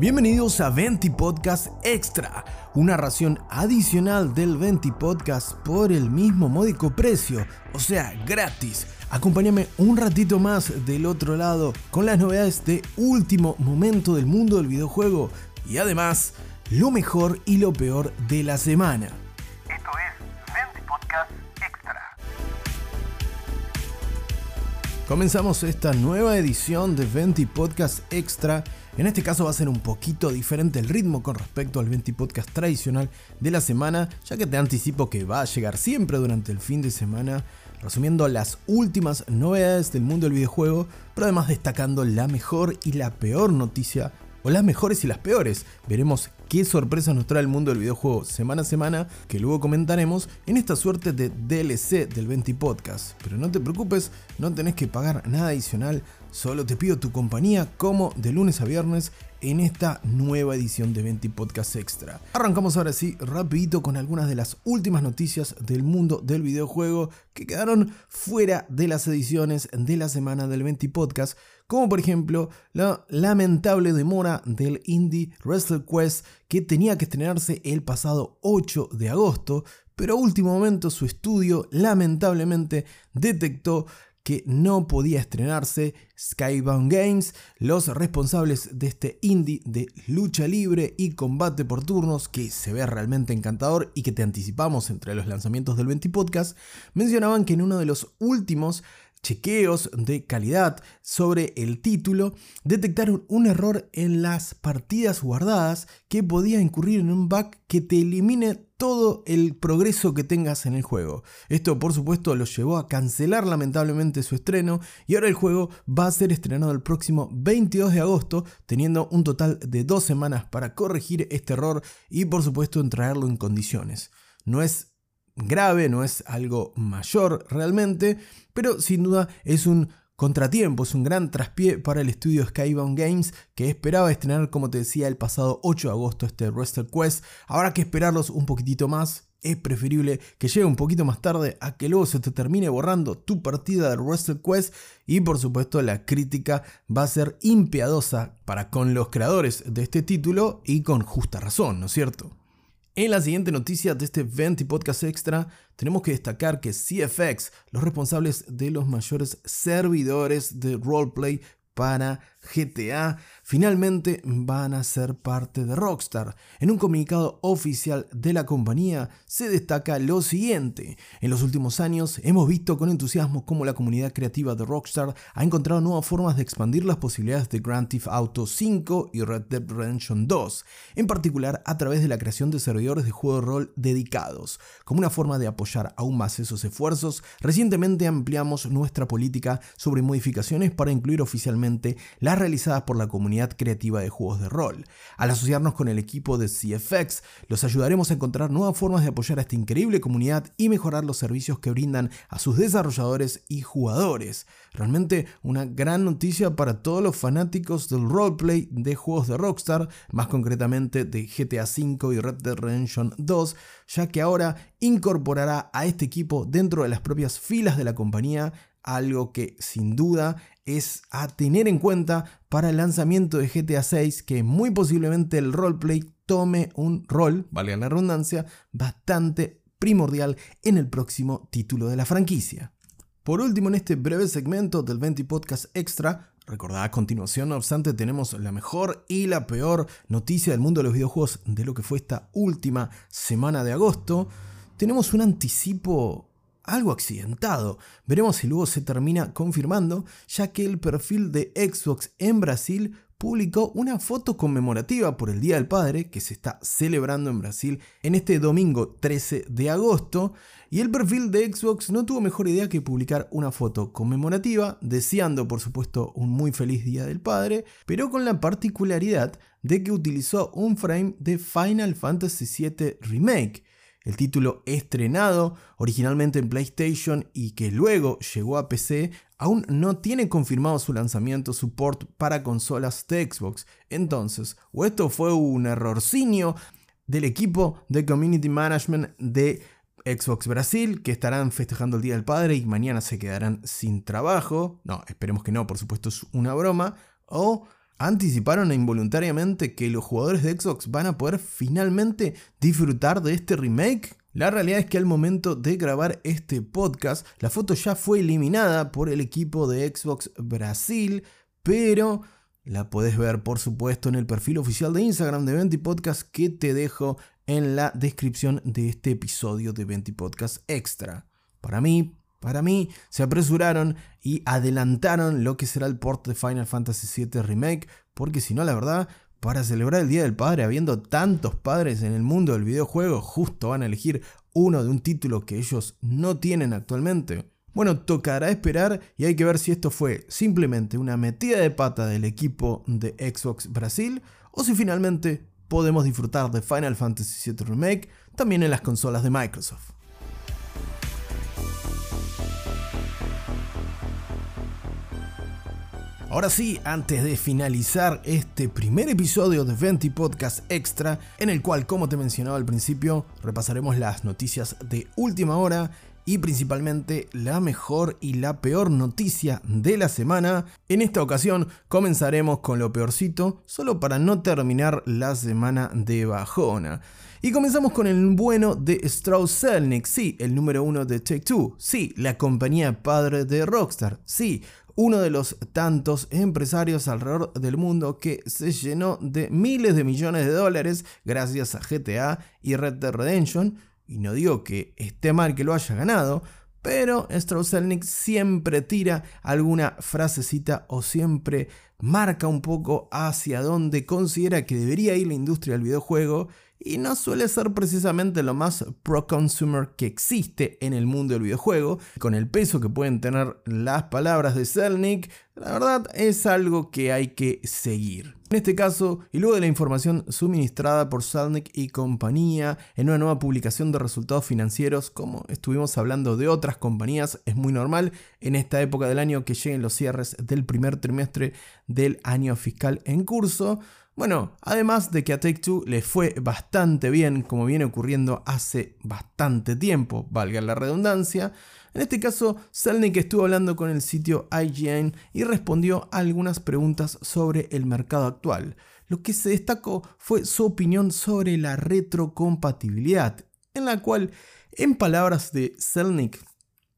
Bienvenidos a Venti Podcast Extra, una ración adicional del Venti Podcast por el mismo módico precio, o sea, gratis. Acompáñame un ratito más del otro lado con las novedades de último momento del mundo del videojuego y además lo mejor y lo peor de la semana. Esto es Venti Podcast Extra. Comenzamos esta nueva edición de Venti Podcast Extra. En este caso va a ser un poquito diferente el ritmo con respecto al Venti Podcast tradicional de la semana, ya que te anticipo que va a llegar siempre durante el fin de semana, resumiendo las últimas novedades del mundo del videojuego, pero además destacando la mejor y la peor noticia o las mejores y las peores. Veremos qué sorpresas nos trae el mundo del videojuego semana a semana, que luego comentaremos en esta suerte de DLC del 20 Podcast. Pero no te preocupes, no tenés que pagar nada adicional, solo te pido tu compañía como de lunes a viernes en esta nueva edición de 20 Podcast Extra. Arrancamos ahora sí rapidito con algunas de las últimas noticias del mundo del videojuego que quedaron fuera de las ediciones de la semana del 20 Podcast, como por ejemplo la lamentable demora del Indie Wrestle Quest que tenía que estrenarse el pasado 8 de agosto, pero a último momento su estudio lamentablemente detectó que no podía estrenarse Skybound Games, los responsables de este indie de lucha libre y combate por turnos que se ve realmente encantador y que te anticipamos entre los lanzamientos del 20 Podcast, mencionaban que en uno de los últimos chequeos de calidad sobre el título, detectaron un error en las partidas guardadas que podía incurrir en un bug que te elimine todo el progreso que tengas en el juego. Esto por supuesto los llevó a cancelar lamentablemente su estreno y ahora el juego va a ser estrenado el próximo 22 de agosto, teniendo un total de dos semanas para corregir este error y por supuesto en en condiciones. No es grave, no es algo mayor realmente, pero sin duda es un contratiempo, es un gran traspié para el estudio Skybound Games que esperaba estrenar, como te decía, el pasado 8 de agosto este Wrestle Quest. Habrá que esperarlos un poquitito más. Es preferible que llegue un poquito más tarde a que luego se te termine borrando tu partida de Wrestle Quest y por supuesto la crítica va a ser impiadosa para con los creadores de este título y con justa razón, ¿no es cierto? En la siguiente noticia de este 20 podcast extra, tenemos que destacar que CFX, los responsables de los mayores servidores de roleplay para GTA finalmente van a ser parte de Rockstar. En un comunicado oficial de la compañía se destaca lo siguiente. En los últimos años hemos visto con entusiasmo cómo la comunidad creativa de Rockstar ha encontrado nuevas formas de expandir las posibilidades de Grand Theft Auto 5 y Red Dead Redemption 2, en particular a través de la creación de servidores de juego de rol dedicados. Como una forma de apoyar aún más esos esfuerzos, recientemente ampliamos nuestra política sobre modificaciones para incluir oficialmente las realizadas por la comunidad creativa de juegos de rol. Al asociarnos con el equipo de CFX, los ayudaremos a encontrar nuevas formas de apoyar a esta increíble comunidad y mejorar los servicios que brindan a sus desarrolladores y jugadores. Realmente una gran noticia para todos los fanáticos del roleplay de juegos de Rockstar, más concretamente de GTA V y Red Dead Redemption 2, ya que ahora incorporará a este equipo dentro de las propias filas de la compañía algo que sin duda es a tener en cuenta para el lanzamiento de GTA 6 que muy posiblemente el roleplay tome un rol, valga la redundancia, bastante primordial en el próximo título de la franquicia. Por último, en este breve segmento del 20 Podcast Extra, recordad a continuación, no obstante, tenemos la mejor y la peor noticia del mundo de los videojuegos de lo que fue esta última semana de agosto. Tenemos un anticipo algo accidentado. Veremos si luego se termina confirmando, ya que el perfil de Xbox en Brasil publicó una foto conmemorativa por el Día del Padre que se está celebrando en Brasil en este domingo 13 de agosto y el perfil de Xbox no tuvo mejor idea que publicar una foto conmemorativa deseando por supuesto un muy feliz Día del Padre pero con la particularidad de que utilizó un frame de Final Fantasy VII Remake el título estrenado originalmente en PlayStation y que luego llegó a PC, aún no tiene confirmado su lanzamiento support para consolas de Xbox. Entonces, o esto fue un errorcinio del equipo de Community Management de Xbox Brasil, que estarán festejando el Día del Padre y mañana se quedarán sin trabajo. No, esperemos que no, por supuesto es una broma. O anticiparon involuntariamente que los jugadores de Xbox van a poder finalmente disfrutar de este remake? La realidad es que al momento de grabar este podcast, la foto ya fue eliminada por el equipo de Xbox Brasil, pero la puedes ver por supuesto en el perfil oficial de Instagram de Venti Podcast que te dejo en la descripción de este episodio de Venti Podcast Extra. Para mí, para mí, se apresuraron y adelantaron lo que será el port de Final Fantasy VII Remake, porque si no, la verdad, para celebrar el Día del Padre, habiendo tantos padres en el mundo del videojuego, justo van a elegir uno de un título que ellos no tienen actualmente. Bueno, tocará esperar y hay que ver si esto fue simplemente una metida de pata del equipo de Xbox Brasil o si finalmente podemos disfrutar de Final Fantasy VII Remake también en las consolas de Microsoft. Ahora sí, antes de finalizar este primer episodio de Venti Podcast Extra, en el cual, como te mencionaba al principio, repasaremos las noticias de última hora y principalmente la mejor y la peor noticia de la semana. En esta ocasión comenzaremos con lo peorcito, solo para no terminar la semana de bajona. Y comenzamos con el bueno de Strauss Zelnick, sí, el número uno de Take Two, sí, la compañía padre de Rockstar, sí, uno de los tantos empresarios alrededor del mundo que se llenó de miles de millones de dólares gracias a GTA y Red Dead Redemption. Y no digo que esté mal que lo haya ganado, pero strauss siempre tira alguna frasecita o siempre marca un poco hacia dónde considera que debería ir la industria del videojuego y no suele ser precisamente lo más pro-consumer que existe en el mundo del videojuego. Con el peso que pueden tener las palabras de Selnick, la verdad es algo que hay que seguir. En este caso, y luego de la información suministrada por Selnick y compañía en una nueva publicación de resultados financieros, como estuvimos hablando de otras compañías, es muy normal en esta época del año que lleguen los cierres del primer trimestre del año fiscal en curso. Bueno, además de que a Take Two le fue bastante bien, como viene ocurriendo hace bastante tiempo, valga la redundancia, en este caso Selnick estuvo hablando con el sitio IGN y respondió a algunas preguntas sobre el mercado actual. Lo que se destacó fue su opinión sobre la retrocompatibilidad, en la cual, en palabras de Selnick,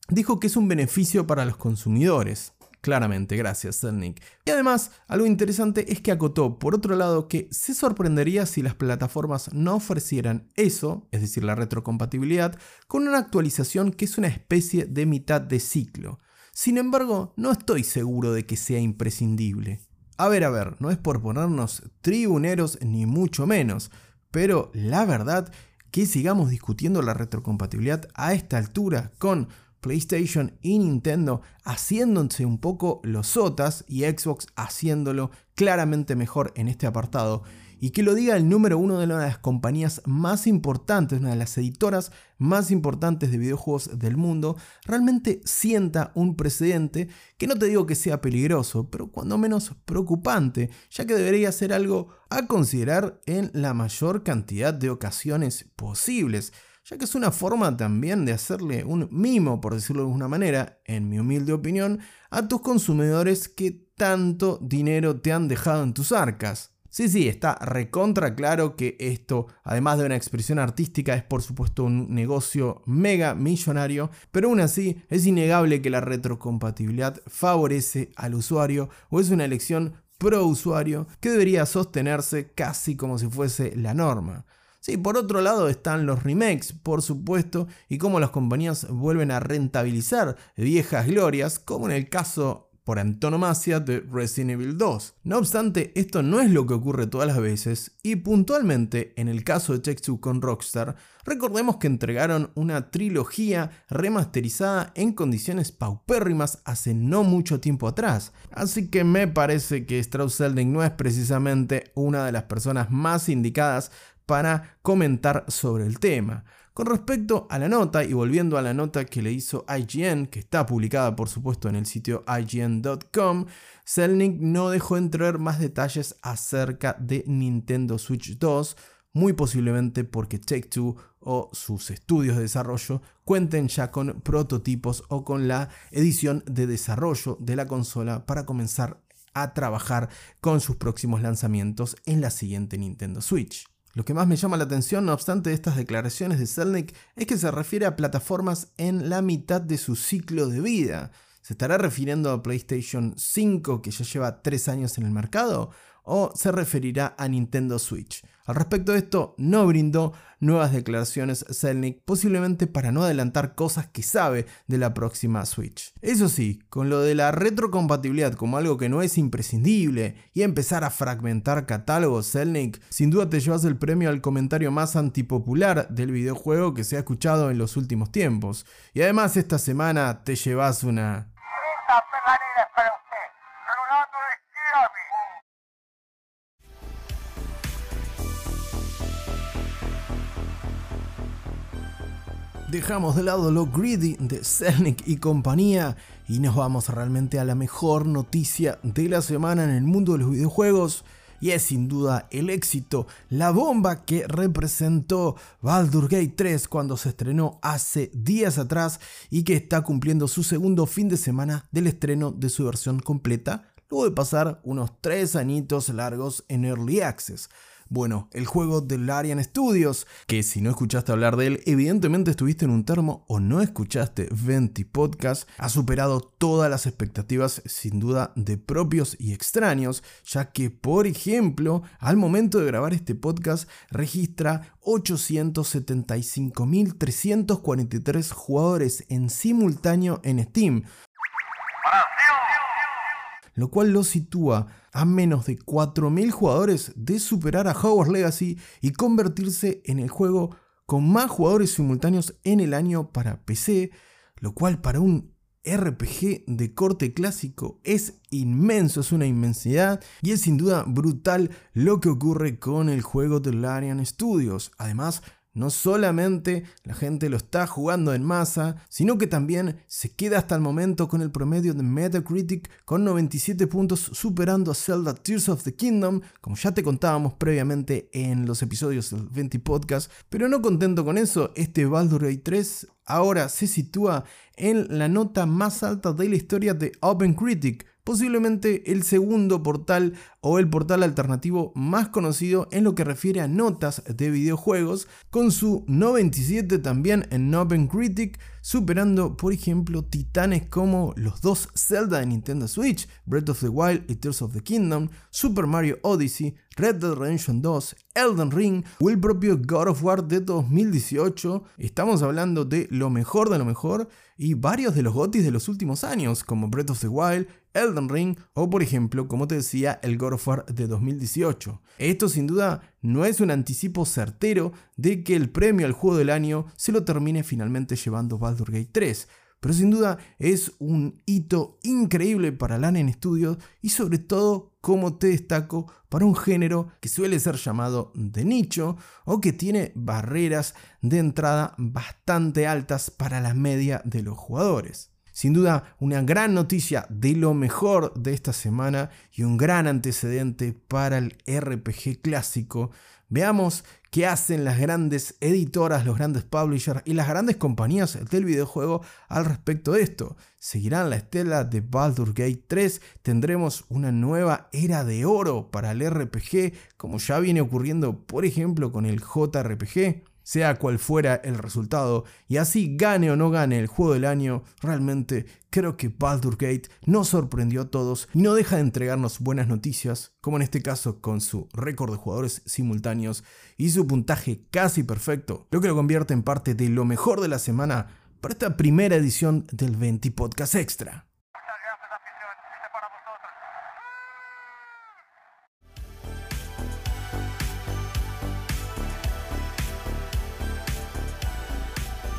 dijo que es un beneficio para los consumidores. Claramente, gracias, Selnick. Y además, algo interesante es que acotó, por otro lado, que se sorprendería si las plataformas no ofrecieran eso, es decir, la retrocompatibilidad, con una actualización que es una especie de mitad de ciclo. Sin embargo, no estoy seguro de que sea imprescindible. A ver, a ver, no es por ponernos tribuneros ni mucho menos, pero la verdad que sigamos discutiendo la retrocompatibilidad a esta altura con PlayStation y Nintendo haciéndose un poco los sotas y Xbox haciéndolo claramente mejor en este apartado. Y que lo diga el número uno de una de las compañías más importantes, una de las editoras más importantes de videojuegos del mundo, realmente sienta un precedente que no te digo que sea peligroso, pero cuando menos preocupante, ya que debería ser algo a considerar en la mayor cantidad de ocasiones posibles ya que es una forma también de hacerle un mimo, por decirlo de alguna manera, en mi humilde opinión, a tus consumidores que tanto dinero te han dejado en tus arcas. Sí, sí, está recontra claro que esto, además de una expresión artística, es por supuesto un negocio mega millonario, pero aún así es innegable que la retrocompatibilidad favorece al usuario o es una elección pro usuario que debería sostenerse casi como si fuese la norma. Sí, por otro lado están los remakes, por supuesto, y cómo las compañías vuelven a rentabilizar viejas glorias, como en el caso por antonomasia de Resident Evil 2. No obstante, esto no es lo que ocurre todas las veces, y puntualmente en el caso de Take con Rockstar, recordemos que entregaron una trilogía remasterizada en condiciones paupérrimas hace no mucho tiempo atrás, así que me parece que Strauss Zelnick no es precisamente una de las personas más indicadas para comentar sobre el tema. Con respecto a la nota, y volviendo a la nota que le hizo IGN, que está publicada por supuesto en el sitio IGN.com, Selnick no dejó entrever más detalles acerca de Nintendo Switch 2, muy posiblemente porque Take Two o sus estudios de desarrollo cuenten ya con prototipos o con la edición de desarrollo de la consola para comenzar a trabajar con sus próximos lanzamientos en la siguiente Nintendo Switch. Lo que más me llama la atención, no obstante, de estas declaraciones de Zelnick es que se refiere a plataformas en la mitad de su ciclo de vida. ¿Se estará refiriendo a PlayStation 5 que ya lleva 3 años en el mercado? ¿O se referirá a Nintendo Switch? Al respecto de esto, no brindó nuevas declaraciones Zelnick, posiblemente para no adelantar cosas que sabe de la próxima Switch. Eso sí, con lo de la retrocompatibilidad como algo que no es imprescindible y empezar a fragmentar catálogos Zelnick, sin duda te llevas el premio al comentario más antipopular del videojuego que se ha escuchado en los últimos tiempos. Y además esta semana te llevas una... Dejamos de lado lo greedy de Zelnick y compañía y nos vamos realmente a la mejor noticia de la semana en el mundo de los videojuegos y es sin duda el éxito, la bomba que representó Baldur Gate 3 cuando se estrenó hace días atrás y que está cumpliendo su segundo fin de semana del estreno de su versión completa, luego de pasar unos 3 añitos largos en Early Access. Bueno, el juego de Larian Studios, que si no escuchaste hablar de él, evidentemente estuviste en un termo o no escuchaste Venti Podcast, ha superado todas las expectativas sin duda de propios y extraños, ya que por ejemplo, al momento de grabar este podcast registra 875.343 jugadores en simultáneo en Steam, lo cual lo sitúa a menos de 4.000 jugadores de superar a Hogwarts Legacy y convertirse en el juego con más jugadores simultáneos en el año para PC, lo cual para un RPG de corte clásico es inmenso, es una inmensidad y es sin duda brutal lo que ocurre con el juego de Larian Studios. Además, no solamente la gente lo está jugando en masa, sino que también se queda hasta el momento con el promedio de Metacritic con 97 puntos superando a Zelda Tears of the Kingdom, como ya te contábamos previamente en los episodios del 20 Podcast. Pero no contento con eso, este Baldur's Gate 3 ahora se sitúa en la nota más alta de la historia de OpenCritic, posiblemente el segundo portal o el portal alternativo más conocido en lo que refiere a notas de videojuegos, con su 97 también en OpenCritic, superando por ejemplo titanes como los dos Zelda de Nintendo Switch, Breath of the Wild y Tears of the Kingdom, Super Mario Odyssey, Red Dead Redemption 2, Elden Ring o el propio God of War de 2018. Estamos hablando de lo mejor de lo mejor y varios de los GOTYs de los últimos años, como Breath of the Wild, Elden Ring o por ejemplo, como te decía, el God of War de 2018. Esto sin duda no es un anticipo certero de que el premio al juego del año se lo termine finalmente llevando Baldur's Gate 3, pero sin duda es un hito increíble para Lanen Studios y sobre todo, como te destaco, para un género que suele ser llamado de nicho o que tiene barreras de entrada bastante altas para la media de los jugadores. Sin duda, una gran noticia de lo mejor de esta semana y un gran antecedente para el RPG clásico. Veamos qué hacen las grandes editoras, los grandes publishers y las grandes compañías del videojuego al respecto de esto. ¿Seguirán la estela de Baldur's Gate 3? ¿Tendremos una nueva era de oro para el RPG como ya viene ocurriendo por ejemplo con el JRPG? Sea cual fuera el resultado, y así gane o no gane el juego del año, realmente creo que Baldur's Gate nos sorprendió a todos y no deja de entregarnos buenas noticias, como en este caso con su récord de jugadores simultáneos y su puntaje casi perfecto, lo que lo convierte en parte de lo mejor de la semana para esta primera edición del 20 Podcast Extra.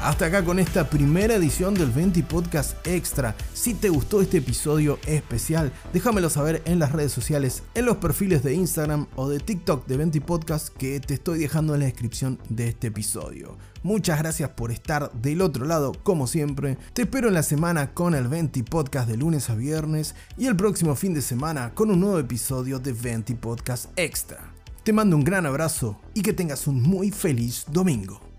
Hasta acá con esta primera edición del 20 Podcast Extra. Si te gustó este episodio especial, déjamelo saber en las redes sociales, en los perfiles de Instagram o de TikTok de 20 Podcast que te estoy dejando en la descripción de este episodio. Muchas gracias por estar del otro lado, como siempre. Te espero en la semana con el 20 Podcast de lunes a viernes y el próximo fin de semana con un nuevo episodio de 20 Podcast Extra. Te mando un gran abrazo y que tengas un muy feliz domingo.